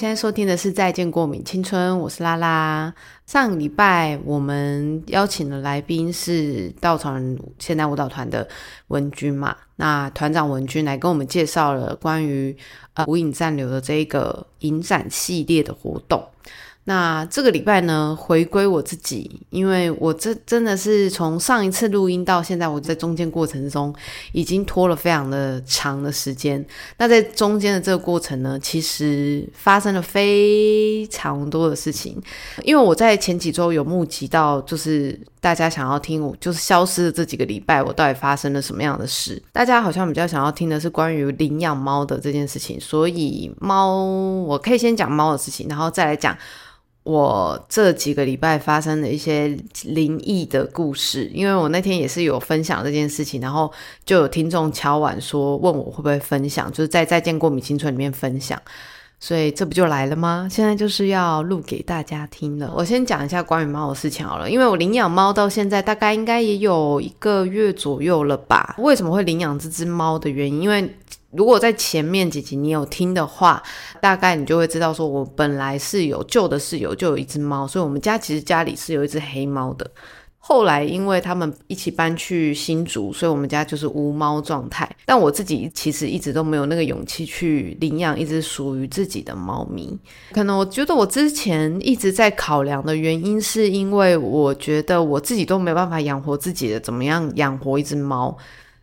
现在收听的是《再见过敏青春》，我是拉拉。上礼拜我们邀请的来宾是稻草人现代舞蹈团的文君嘛？那团长文君来跟我们介绍了关于呃无影暂留的这个影展系列的活动。那这个礼拜呢，回归我自己，因为我这真的是从上一次录音到现在，我在中间过程中已经拖了非常的长的时间。那在中间的这个过程呢，其实发生了非常多的事情。因为我在前几周有目击到，就是大家想要听我就是消失的这几个礼拜，我到底发生了什么样的事？大家好像比较想要听的是关于领养猫的这件事情，所以猫我可以先讲猫的事情，然后再来讲。我这几个礼拜发生的一些灵异的故事，因为我那天也是有分享这件事情，然后就有听众敲碗说问我会不会分享，就是在《再见过米青春》里面分享，所以这不就来了吗？现在就是要录给大家听了。我先讲一下关于猫的事情好了，因为我领养猫到现在大概应该也有一个月左右了吧。为什么会领养这只猫的原因？因为如果在前面几集你有听的话，大概你就会知道，说我本来是有旧的室友就有一只猫，所以我们家其实家里是有一只黑猫的。后来因为他们一起搬去新竹，所以我们家就是无猫状态。但我自己其实一直都没有那个勇气去领养一只属于自己的猫咪。可能我觉得我之前一直在考量的原因，是因为我觉得我自己都没有办法养活自己的，怎么样养活一只猫？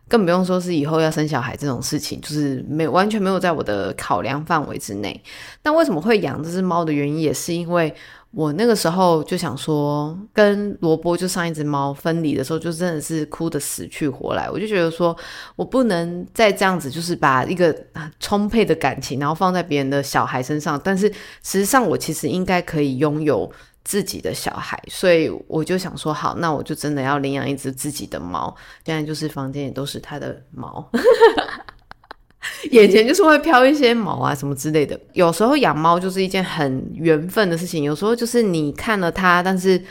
更不用说是以后要生小孩这种事情，就是没完全没有在我的考量范围之内。那为什么会养这只猫的原因，也是因为我那个时候就想说，跟萝卜就上一只猫分离的时候，就真的是哭的死去活来。我就觉得说我不能再这样子，就是把一个充沛的感情，然后放在别人的小孩身上。但是实际上，我其实应该可以拥有。自己的小孩，所以我就想说，好，那我就真的要领养一只自己的猫。现在就是房间也都是它的毛，眼前就是会飘一些毛啊什么之类的。有时候养猫就是一件很缘分的事情，有时候就是你看了它，但是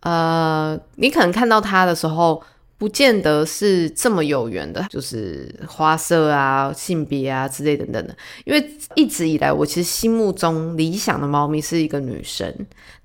呃，你可能看到它的时候。不见得是这么有缘的，就是花色啊、性别啊之类等等的。因为一直以来，我其实心目中理想的猫咪是一个女生，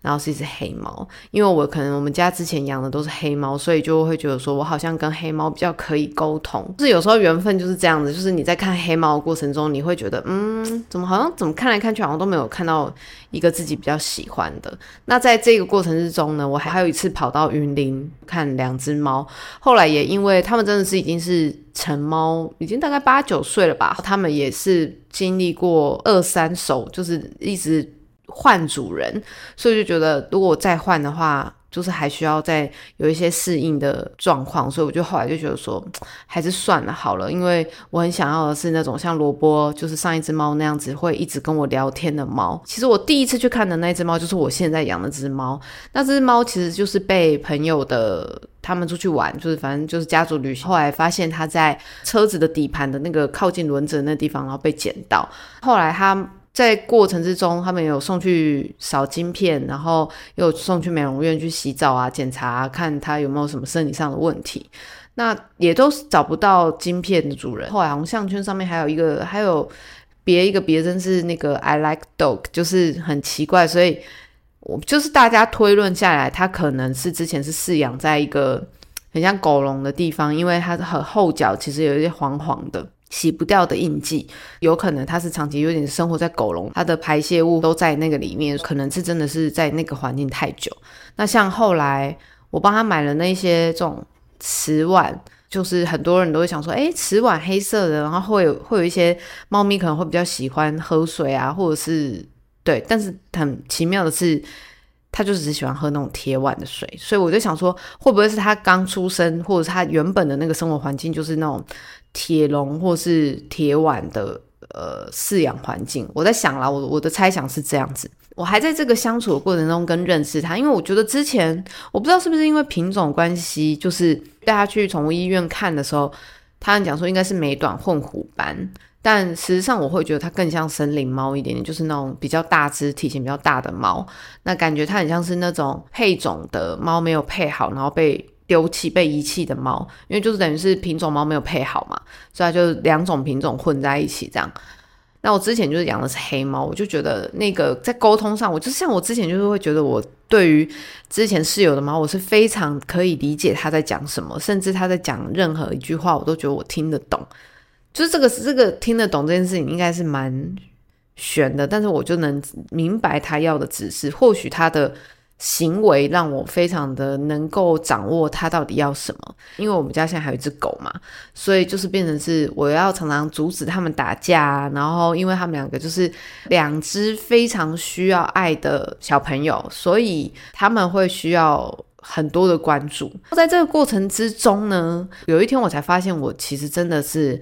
然后是一只黑猫。因为我可能我们家之前养的都是黑猫，所以就会觉得说我好像跟黑猫比较可以沟通。就是有时候缘分就是这样子，就是你在看黑猫的过程中，你会觉得，嗯，怎么好像怎么看来看去好像都没有看到一个自己比较喜欢的。那在这个过程之中呢，我还还有一次跑到云林看两只猫。后来也因为他们真的是已经是成猫，已经大概八九岁了吧。他们也是经历过二三手，就是一直换主人，所以就觉得如果再换的话。就是还需要再有一些适应的状况，所以我就后来就觉得说，还是算了好了，因为我很想要的是那种像萝卜，就是上一只猫那样子会一直跟我聊天的猫。其实我第一次去看的那只猫，就是我现在养的只猫。那只猫其实就是被朋友的他们出去玩，就是反正就是家族旅行，后来发现它在车子的底盘的那个靠近轮子的那地方，然后被捡到。后来它。在过程之中，他们有送去扫晶片，然后又送去美容院去洗澡啊，检查看他有没有什么生理上的问题。那也都是找不到晶片的主人。后来红项圈上面还有一个，还有别一个别针是那个 I like dog，就是很奇怪，所以我就是大家推论下来，它可能是之前是饲养在一个很像狗笼的地方，因为它的后脚其实有一些黄黄的。洗不掉的印记，有可能它是长期有点生活在狗笼，它的排泄物都在那个里面，可能是真的是在那个环境太久。那像后来我帮他买了那些这种瓷碗，就是很多人都会想说，哎，瓷碗黑色的，然后会有会有一些猫咪可能会比较喜欢喝水啊，或者是对，但是很奇妙的是。他就只喜欢喝那种铁碗的水，所以我就想说，会不会是他刚出生，或者是他原本的那个生活环境就是那种铁笼或是铁碗的呃饲养环境？我在想啦，我我的猜想是这样子。我还在这个相处的过程中跟认识它，因为我觉得之前我不知道是不是因为品种关系，就是带它去宠物医院看的时候，他讲说应该是美短混虎斑。但实际上，我会觉得它更像森林猫一点点，就是那种比较大只、体型比较大的猫。那感觉它很像是那种配种的猫没有配好，然后被丢弃、被遗弃的猫。因为就是等于是品种猫没有配好嘛，所以它就两种品种混在一起这样。那我之前就是养的是黑猫，我就觉得那个在沟通上，我就像我之前就是会觉得我对于之前室友的猫，我是非常可以理解他在讲什么，甚至他在讲任何一句话，我都觉得我听得懂。就是这个这个听得懂这件事情，应该是蛮悬的，但是我就能明白他要的指示，或许他的。行为让我非常的能够掌握他到底要什么，因为我们家现在还有一只狗嘛，所以就是变成是我要常常阻止他们打架，然后因为他们两个就是两只非常需要爱的小朋友，所以他们会需要很多的关注。在这个过程之中呢，有一天我才发现，我其实真的是。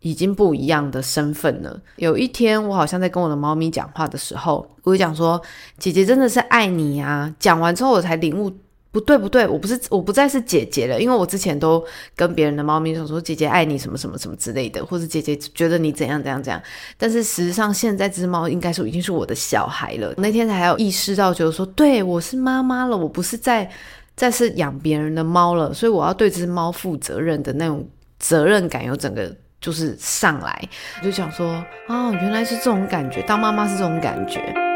已经不一样的身份了。有一天，我好像在跟我的猫咪讲话的时候，我就讲说：“姐姐真的是爱你啊！”讲完之后，我才领悟，不对不对，我不是我不再是姐姐了，因为我之前都跟别人的猫咪说说姐姐爱你什么什么什么之类的，或者姐姐觉得你怎样怎样怎样。但是实际上，现在这只猫应该是已经是我的小孩了。那天才有意识到，就是说，对我是妈妈了，我不是在在是养别人的猫了，所以我要对这只猫负责任的那种责任感有整个。就是上来，我就想说，哦，原来是这种感觉，当妈妈是这种感觉。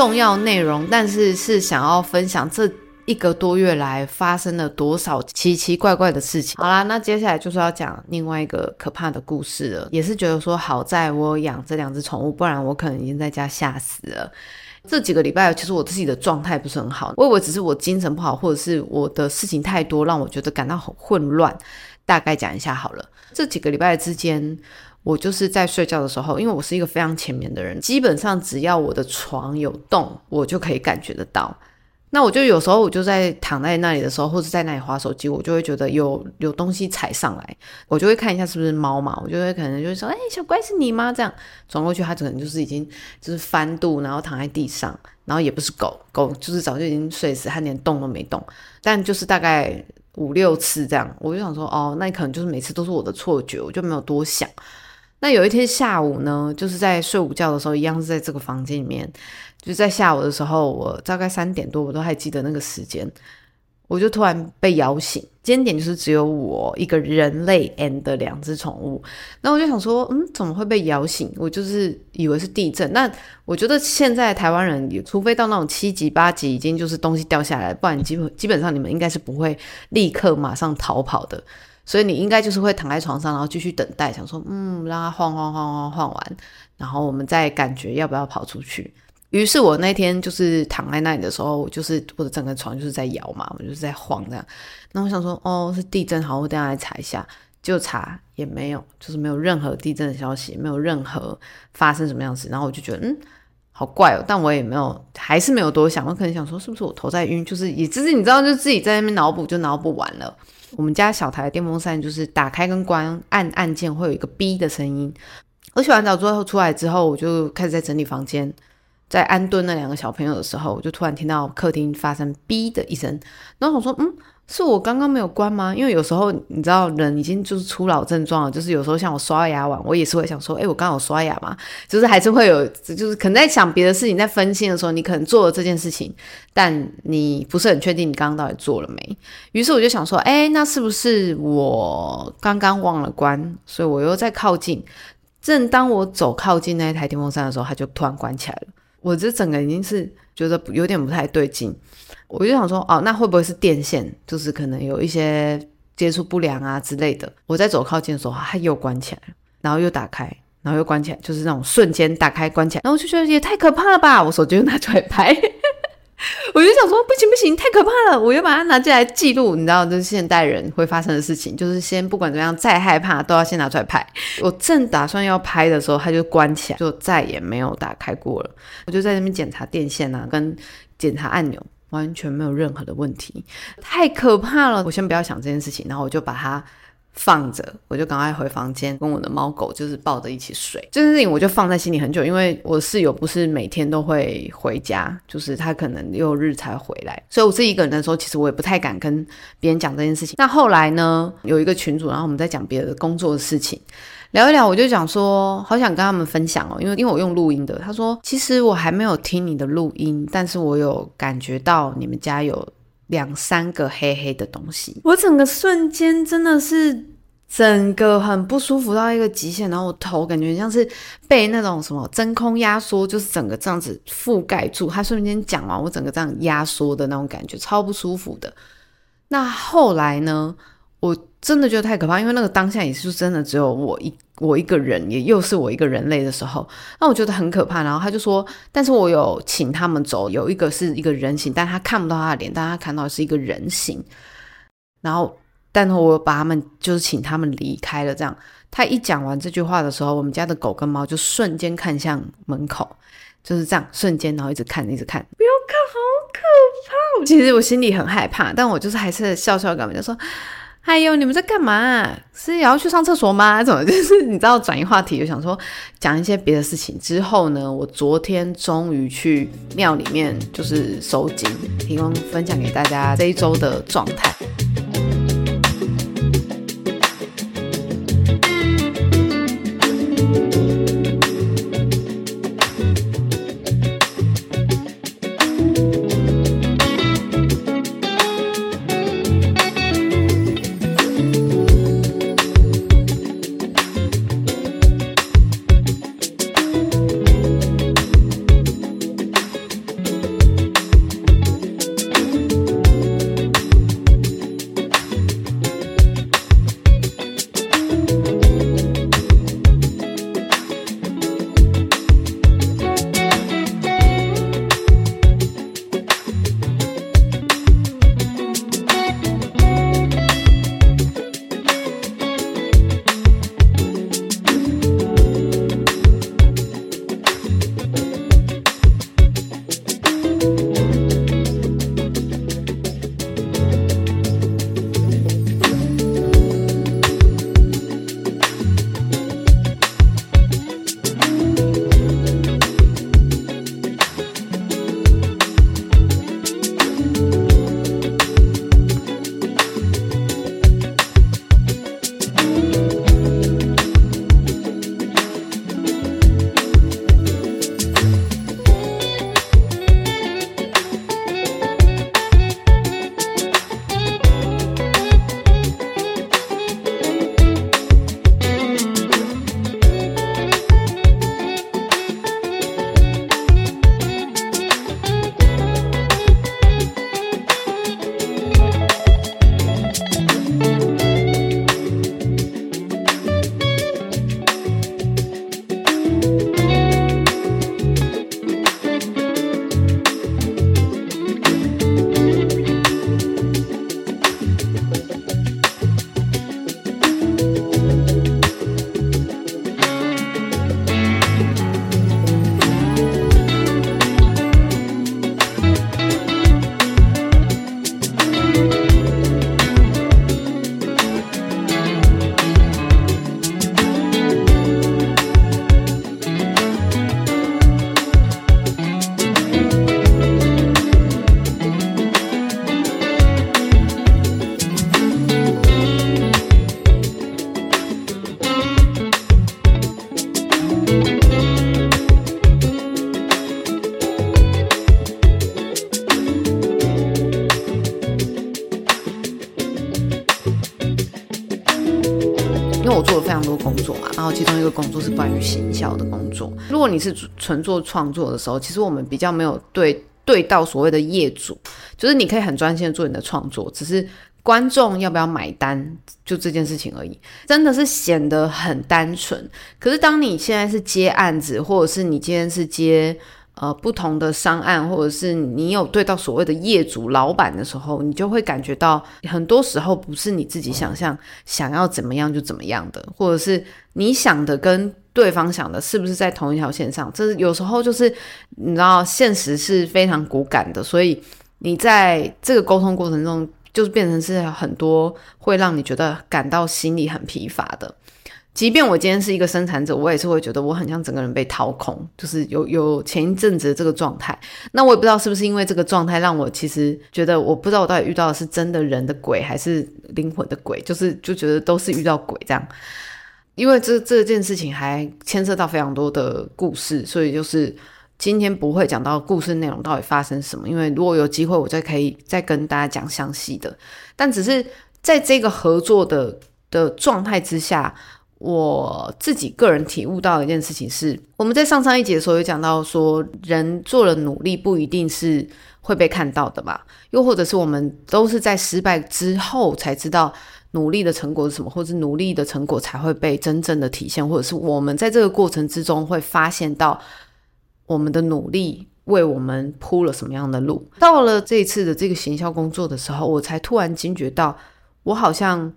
重要内容，但是是想要分享这一个多月来发生了多少奇奇怪怪的事情。好啦，那接下来就是要讲另外一个可怕的故事了。也是觉得说，好在我养这两只宠物，不然我可能已经在家吓死了。这几个礼拜，其实我自己的状态不是很好，我以为只是我精神不好，或者是我的事情太多，让我觉得感到很混乱。大概讲一下好了，这几个礼拜之间。我就是在睡觉的时候，因为我是一个非常浅眠的人，基本上只要我的床有动，我就可以感觉得到。那我就有时候我就在躺在那里的时候，或者在那里划手机，我就会觉得有有东西踩上来，我就会看一下是不是猫嘛，我就会可能就会说，哎，小乖是你吗？这样转过去，它可能就是已经就是翻肚，然后躺在地上，然后也不是狗狗，就是早就已经睡死，它连动都没动，但就是大概五六次这样，我就想说，哦，那可能就是每次都是我的错觉，我就没有多想。那有一天下午呢，就是在睡午觉的时候，一样是在这个房间里面，就在下午的时候，我大概三点多，我都还记得那个时间，我就突然被摇醒。今天点就是只有我一个人类 and 两只宠物，那我就想说，嗯，怎么会被摇醒？我就是以为是地震。那我觉得现在台湾人，除非到那种七级八级，已经就是东西掉下来，不然基本基本上你们应该是不会立刻马上逃跑的。所以你应该就是会躺在床上，然后继续等待，想说，嗯，让它晃晃晃晃晃完，然后我们再感觉要不要跑出去。于是我那天就是躺在那里的时候，就是我的整个床就是在摇嘛，我就是在晃这样。那我想说，哦，是地震，好，我等下来查一下。就查也没有，就是没有任何地震的消息，没有任何发生什么样子。然后我就觉得，嗯，好怪哦。但我也没有，还是没有多想。我可能想说，是不是我头在晕？就是也只是你知道，就自己在那边脑补，就脑补完了。我们家小台的电风扇就是打开跟关按按键会有一个哔的声音。我洗完澡之后出来之后，我就开始在整理房间。在安顿那两个小朋友的时候，我就突然听到客厅发生“哔”的一声，然后我说：“嗯。”是我刚刚没有关吗？因为有时候你知道，人已经就是初老症状了。就是有时候像我刷牙完，我也是会想说，哎，我刚刚有刷牙吗？就是还是会有，就是可能在想别的事情，在分心的时候，你可能做了这件事情，但你不是很确定你刚刚到底做了没。于是我就想说，哎，那是不是我刚刚忘了关？所以我又在靠近。正当我走靠近那一台电风扇的时候，它就突然关起来了。我这整个已经是觉得有点不太对劲。我就想说，哦，那会不会是电线？就是可能有一些接触不良啊之类的。我在走靠近的时候，它又关起来，然后又打开，然后又关起来，就是那种瞬间打开关起来。然后我就觉得也太可怕了吧！我手机又拿出来拍，我就想说，不行不行，太可怕了！我又把它拿进来记录。你知道，就是现代人会发生的事情，就是先不管怎么样，再害怕都要先拿出来拍。我正打算要拍的时候，它就关起来，就再也没有打开过了。我就在那边检查电线啊，跟检查按钮。完全没有任何的问题，太可怕了！我先不要想这件事情，然后我就把它放着，我就赶快回房间，跟我的猫狗就是抱着一起睡。这件事情我就放在心里很久，因为我室友不是每天都会回家，就是他可能六日才回来，所以我自己一个人的时候，其实我也不太敢跟别人讲这件事情。那后来呢，有一个群主，然后我们在讲别的工作的事情。聊一聊，我就讲说，好想跟他们分享哦，因为因为我用录音的。他说，其实我还没有听你的录音，但是我有感觉到你们家有两三个黑黑的东西。我整个瞬间真的是整个很不舒服到一个极限，然后我头感觉像是被那种什么真空压缩，就是整个这样子覆盖住。他瞬间讲完，我整个这样压缩的那种感觉，超不舒服的。那后来呢？我真的觉得太可怕，因为那个当下也是真的只有我一我一个人，也又是我一个人类的时候，那我觉得很可怕。然后他就说，但是我有请他们走，有一个是一个人形，但他看不到他的脸，但他看到的是一个人形。然后，但是我把他们就是请他们离开了。这样，他一讲完这句话的时候，我们家的狗跟猫就瞬间看向门口，就是这样瞬间，然后一直看，一直看，不要看，好可怕。其实我心里很害怕，但我就是还是笑笑跟就说。哎呦你们在干嘛？是也要去上厕所吗？怎么就是你知道转移话题就想说讲一些别的事情。之后呢我昨天终于去庙里面就是收集提供分享给大家这一周的状态。是纯做创作的时候，其实我们比较没有对对到所谓的业主，就是你可以很专心的做你的创作，只是观众要不要买单，就这件事情而已，真的是显得很单纯。可是当你现在是接案子，或者是你今天是接。呃，不同的商案，或者是你有对到所谓的业主、老板的时候，你就会感觉到，很多时候不是你自己想象想要怎么样就怎么样的，或者是你想的跟对方想的是不是在同一条线上？这有时候就是你知道，现实是非常骨感的，所以你在这个沟通过程中，就是变成是很多会让你觉得感到心里很疲乏的。即便我今天是一个生产者，我也是会觉得我很像整个人被掏空，就是有有前一阵子的这个状态。那我也不知道是不是因为这个状态让我其实觉得我不知道我到底遇到的是真的人的鬼还是灵魂的鬼，就是就觉得都是遇到鬼这样。因为这这件事情还牵涉到非常多的故事，所以就是今天不会讲到故事内容到底发生什么。因为如果有机会，我再可以再跟大家讲详细的。但只是在这个合作的的状态之下。我自己个人体悟到一件事情是，我们在上上一节的时候有讲到说，人做了努力不一定是会被看到的嘛，又或者是我们都是在失败之后才知道努力的成果是什么，或者努力的成果才会被真正的体现，或者是我们在这个过程之中会发现到我们的努力为我们铺了什么样的路。到了这一次的这个行销工作的时候，我才突然惊觉到，我好像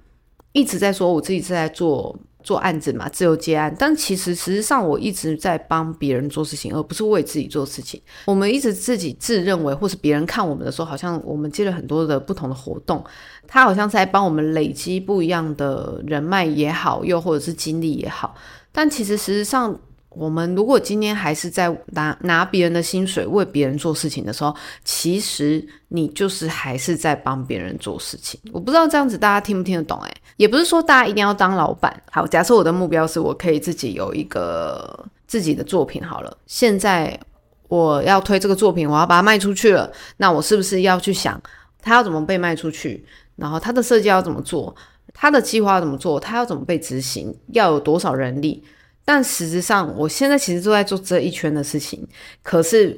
一直在说我自己是在做。做案子嘛，自由接案，但其实实际上我一直在帮别人做事情，而不是为自己做事情。我们一直自己自认为，或是别人看我们的时候，好像我们接了很多的不同的活动，他好像在帮我们累积不一样的人脉也好，又或者是经历也好。但其实实际上，我们如果今天还是在拿拿别人的薪水为别人做事情的时候，其实你就是还是在帮别人做事情。我不知道这样子大家听不听得懂？诶，也不是说大家一定要当老板。好，假设我的目标是我可以自己有一个自己的作品。好了，现在我要推这个作品，我要把它卖出去了。那我是不是要去想它要怎么被卖出去？然后它的设计要怎么做？它的计划要怎么做？它要怎么被执行？要有多少人力？但实质上，我现在其实都在做这一圈的事情。可是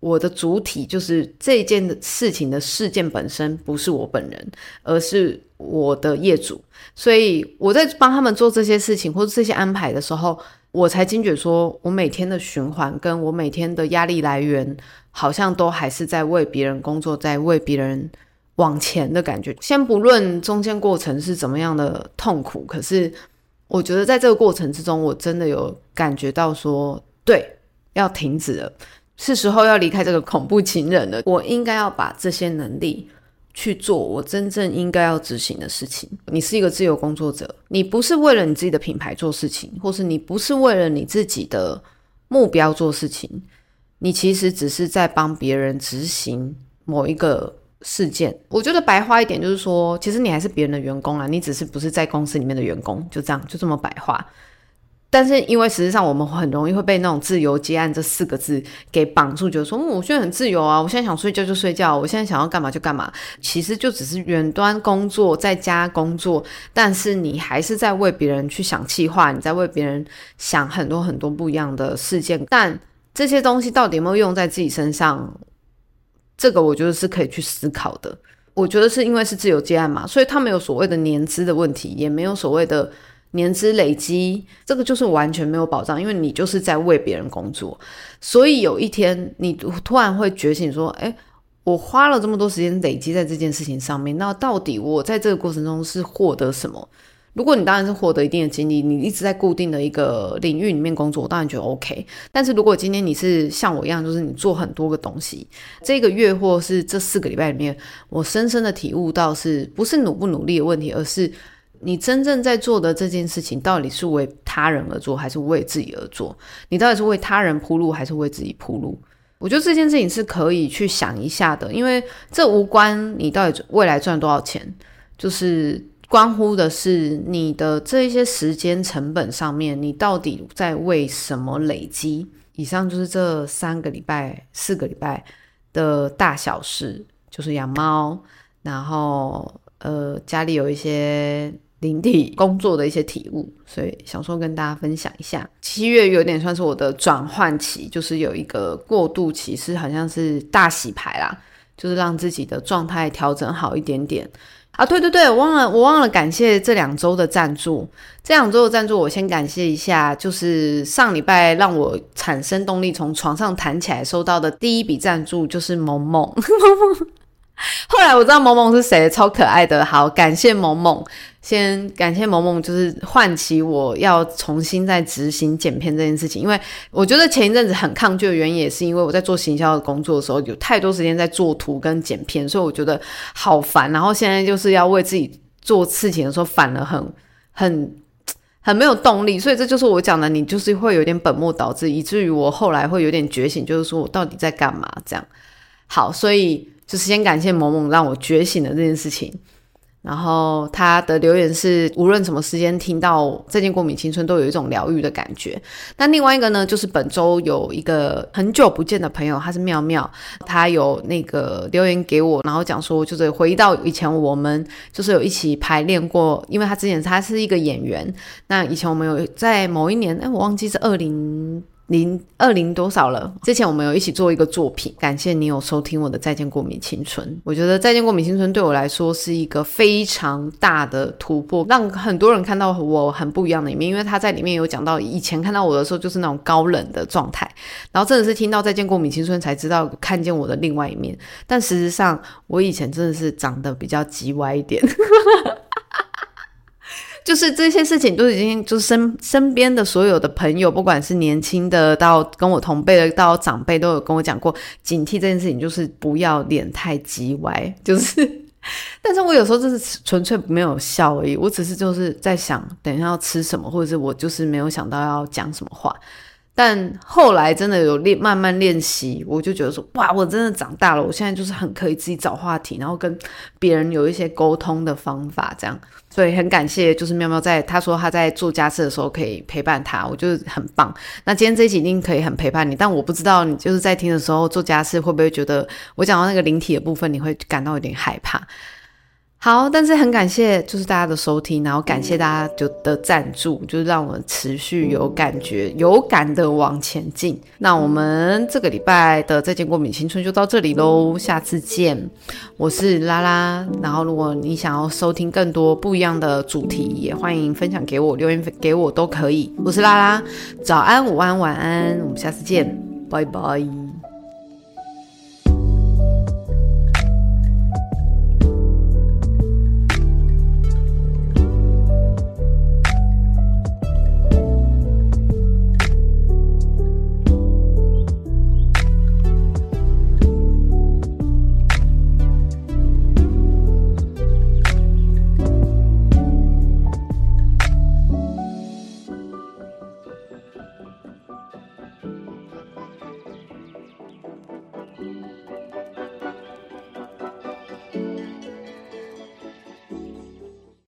我的主体就是这件事情的事件本身，不是我本人，而是我的业主。所以我在帮他们做这些事情或者这些安排的时候，我才惊觉说，我每天的循环跟我每天的压力来源，好像都还是在为别人工作，在为别人往前的感觉。先不论中间过程是怎么样的痛苦，可是。我觉得在这个过程之中，我真的有感觉到说，对，要停止了，是时候要离开这个恐怖情人了。我应该要把这些能力去做我真正应该要执行的事情。你是一个自由工作者，你不是为了你自己的品牌做事情，或是你不是为了你自己的目标做事情，你其实只是在帮别人执行某一个。事件，我觉得白话一点就是说，其实你还是别人的员工啊，你只是不是在公司里面的员工，就这样，就这么白话。但是因为实际上我们很容易会被那种“自由接案”这四个字给绑住，觉得说，嗯，我现在很自由啊，我现在想睡觉就睡觉，我现在想要干嘛就干嘛。其实就只是远端工作，在家工作，但是你还是在为别人去想计划，你在为别人想很多很多不一样的事件。但这些东西到底有没有用在自己身上？这个我觉得是可以去思考的。我觉得是因为是自由接案嘛，所以他没有所谓的年资的问题，也没有所谓的年资累积，这个就是完全没有保障，因为你就是在为别人工作。所以有一天你突然会觉醒说：“哎，我花了这么多时间累积在这件事情上面，那到底我在这个过程中是获得什么？”如果你当然是获得一定的经历，你一直在固定的一个领域里面工作，我当然觉得 OK。但是如果今天你是像我一样，就是你做很多个东西，这个月或是这四个礼拜里面，我深深的体悟到，是不是努不努力的问题，而是你真正在做的这件事情，到底是为他人而做，还是为自己而做？你到底是为他人铺路，还是为自己铺路？我觉得这件事情是可以去想一下的，因为这无关你到底未来赚多少钱，就是。关乎的是你的这一些时间成本上面，你到底在为什么累积？以上就是这三个礼拜、四个礼拜的大小事，就是养猫，然后呃家里有一些灵体工作的一些体悟，所以想说跟大家分享一下。七月有点算是我的转换期，就是有一个过渡期，是好像是大洗牌啦，就是让自己的状态调整好一点点。啊，对对对，我忘了，我忘了感谢这两周的赞助。这两周的赞助，我先感谢一下，就是上礼拜让我产生动力从床上弹起来收到的第一笔赞助，就是萌萌。后来我知道萌萌是谁，超可爱的。好，感谢萌萌。先感谢萌萌，就是唤起我要重新再执行剪片这件事情。因为我觉得前一阵子很抗拒的原因，也是因为我在做行销的工作的时候，有太多时间在做图跟剪片，所以我觉得好烦。然后现在就是要为自己做事情的时候，反而很很很没有动力。所以这就是我讲的，你就是会有点本末倒置，以至于我后来会有点觉醒，就是说我到底在干嘛？这样好，所以就是先感谢萌萌让我觉醒的这件事情。然后他的留言是，无论什么时间听到《再见过敏青春》，都有一种疗愈的感觉。那另外一个呢，就是本周有一个很久不见的朋友，他是妙妙，他有那个留言给我，然后讲说，就是回忆到以前我们就是有一起排练过，因为他之前他是一个演员，那以前我们有在某一年，哎，我忘记是二零。零二零多少了？之前我们有一起做一个作品，感谢你有收听我的《再见过敏青春》。我觉得《再见过敏青春》对我来说是一个非常大的突破，让很多人看到我很不一样的一面。因为他在里面有讲到，以前看到我的时候就是那种高冷的状态，然后真的是听到《再见过敏青春》才知道看见我的另外一面。但事实上，我以前真的是长得比较叽歪一点。就是这些事情都已经，就是身身边的所有的朋友，不管是年轻的到跟我同辈的到长辈，都有跟我讲过，警惕这件事情，就是不要脸太叽歪。就是，但是我有时候就是纯粹没有笑而已，我只是就是在想，等一下要吃什么，或者是我就是没有想到要讲什么话。但后来真的有练，慢慢练习，我就觉得说，哇，我真的长大了。我现在就是很可以自己找话题，然后跟别人有一些沟通的方法，这样。所以很感谢，就是喵喵在他说他在做家事的时候可以陪伴他，我觉得很棒。那今天这一集一定可以很陪伴你，但我不知道你就是在听的时候做家事会不会觉得我讲到那个灵体的部分，你会感到有点害怕。好，但是很感谢，就是大家的收听，然后感谢大家就的赞助，就是让我持续有感觉、有感的往前进。那我们这个礼拜的再见过敏青春就到这里喽，下次见。我是拉拉，然后如果你想要收听更多不一样的主题，也欢迎分享给我，留言给我都可以。我是拉拉，早安、午安、晚安，我们下次见，拜拜。